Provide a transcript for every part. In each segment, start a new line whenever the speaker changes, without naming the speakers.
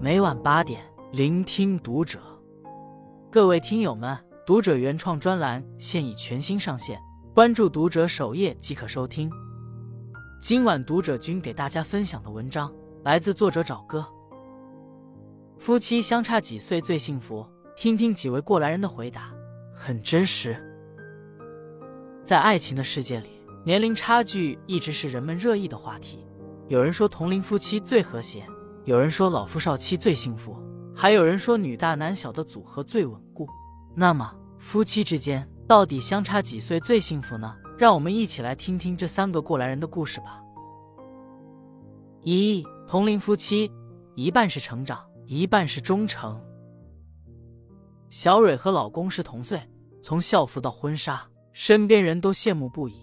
每晚八点，聆听读者。各位听友们，读者原创专栏现已全新上线，关注读者首页即可收听。今晚读者君给大家分享的文章来自作者找哥。夫妻相差几岁最幸福？听听几位过来人的回答，很真实。在爱情的世界里，年龄差距一直是人们热议的话题。有人说同龄夫妻最和谐，有人说老夫少妻最幸福，还有人说女大男小的组合最稳固。那么，夫妻之间到底相差几岁最幸福呢？让我们一起来听听这三个过来人的故事吧。一同龄夫妻，一半是成长，一半是忠诚。小蕊和老公是同岁，从校服到婚纱，身边人都羡慕不已。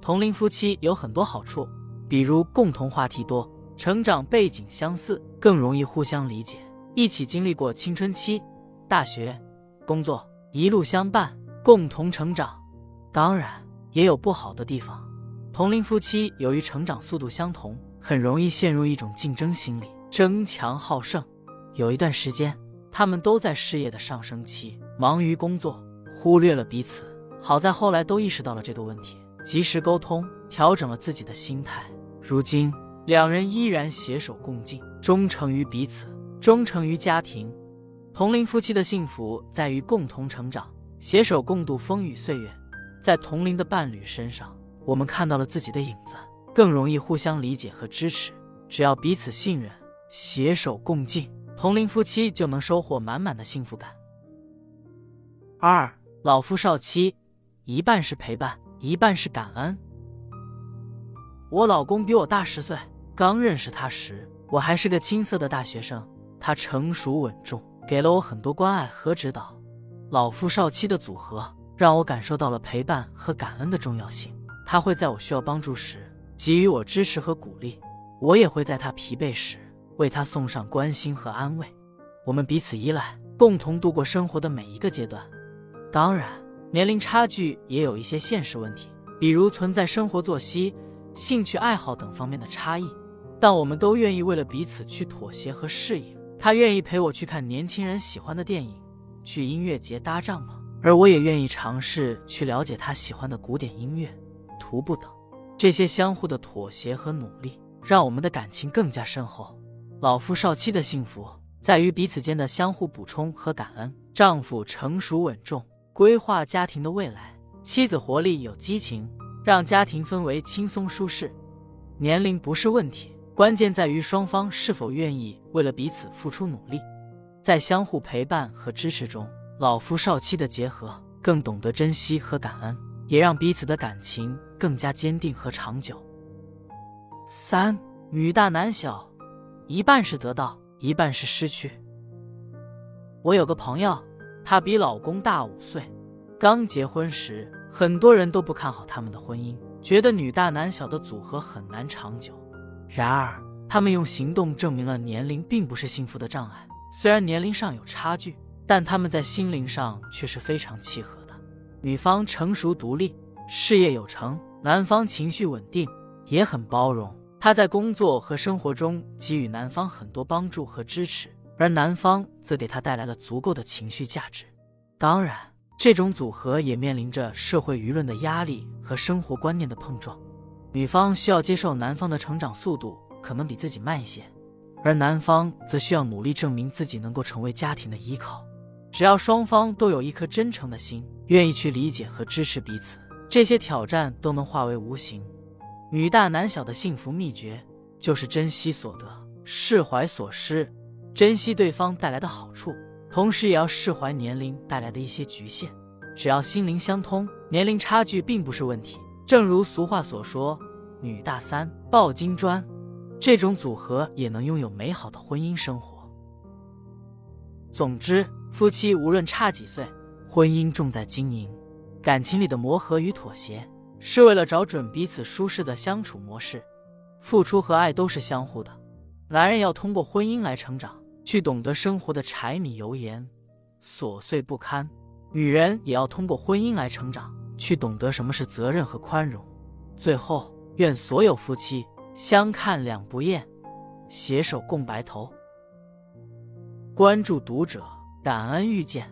同龄夫妻有很多好处。比如共同话题多，成长背景相似，更容易互相理解，一起经历过青春期、大学、工作，一路相伴，共同成长。当然，也有不好的地方。同龄夫妻由于成长速度相同，很容易陷入一种竞争心理，争强好胜。有一段时间，他们都在事业的上升期，忙于工作，忽略了彼此。好在后来都意识到了这个问题，及时沟通，调整了自己的心态。如今，两人依然携手共进，忠诚于彼此，忠诚于家庭。同龄夫妻的幸福在于共同成长，携手共度风雨岁月。在同龄的伴侣身上，我们看到了自己的影子，更容易互相理解和支持。只要彼此信任，携手共进，同龄夫妻就能收获满满的幸福感。二老夫少妻，一半是陪伴，一半是感恩。我老公比我大十岁，刚认识他时，我还是个青涩的大学生。他成熟稳重，给了我很多关爱和指导。老夫少妻的组合让我感受到了陪伴和感恩的重要性。他会在我需要帮助时给予我支持和鼓励，我也会在他疲惫时为他送上关心和安慰。我们彼此依赖，共同度过生活的每一个阶段。当然，年龄差距也有一些现实问题，比如存在生活作息。兴趣爱好等方面的差异，但我们都愿意为了彼此去妥协和适应。他愿意陪我去看年轻人喜欢的电影，去音乐节搭帐篷，而我也愿意尝试去了解他喜欢的古典音乐、徒步等。这些相互的妥协和努力，让我们的感情更加深厚。老夫少妻的幸福在于彼此间的相互补充和感恩。丈夫成熟稳重，规划家庭的未来；妻子活力有激情。让家庭氛围轻松舒适，年龄不是问题，关键在于双方是否愿意为了彼此付出努力。在相互陪伴和支持中，老夫少妻的结合更懂得珍惜和感恩，也让彼此的感情更加坚定和长久。三女大男小，一半是得到，一半是失去。我有个朋友，她比老公大五岁，刚结婚时。很多人都不看好他们的婚姻，觉得女大男小的组合很难长久。然而，他们用行动证明了年龄并不是幸福的障碍。虽然年龄上有差距，但他们在心灵上却是非常契合的。女方成熟独立，事业有成；男方情绪稳定，也很包容。他在工作和生活中给予男方很多帮助和支持，而男方则给他带来了足够的情绪价值。当然。这种组合也面临着社会舆论的压力和生活观念的碰撞，女方需要接受男方的成长速度可能比自己慢一些，而男方则需要努力证明自己能够成为家庭的依靠。只要双方都有一颗真诚的心，愿意去理解和支持彼此，这些挑战都能化为无形。女大男小的幸福秘诀就是珍惜所得，释怀所失，珍惜对方带来的好处。同时也要释怀年龄带来的一些局限，只要心灵相通，年龄差距并不是问题。正如俗话所说“女大三抱金砖”，这种组合也能拥有美好的婚姻生活。总之，夫妻无论差几岁，婚姻重在经营，感情里的磨合与妥协，是为了找准彼此舒适的相处模式。付出和爱都是相互的，男人要通过婚姻来成长。去懂得生活的柴米油盐，琐碎不堪；女人也要通过婚姻来成长，去懂得什么是责任和宽容。最后，愿所有夫妻相看两不厌，携手共白头。关注读者，感恩遇见。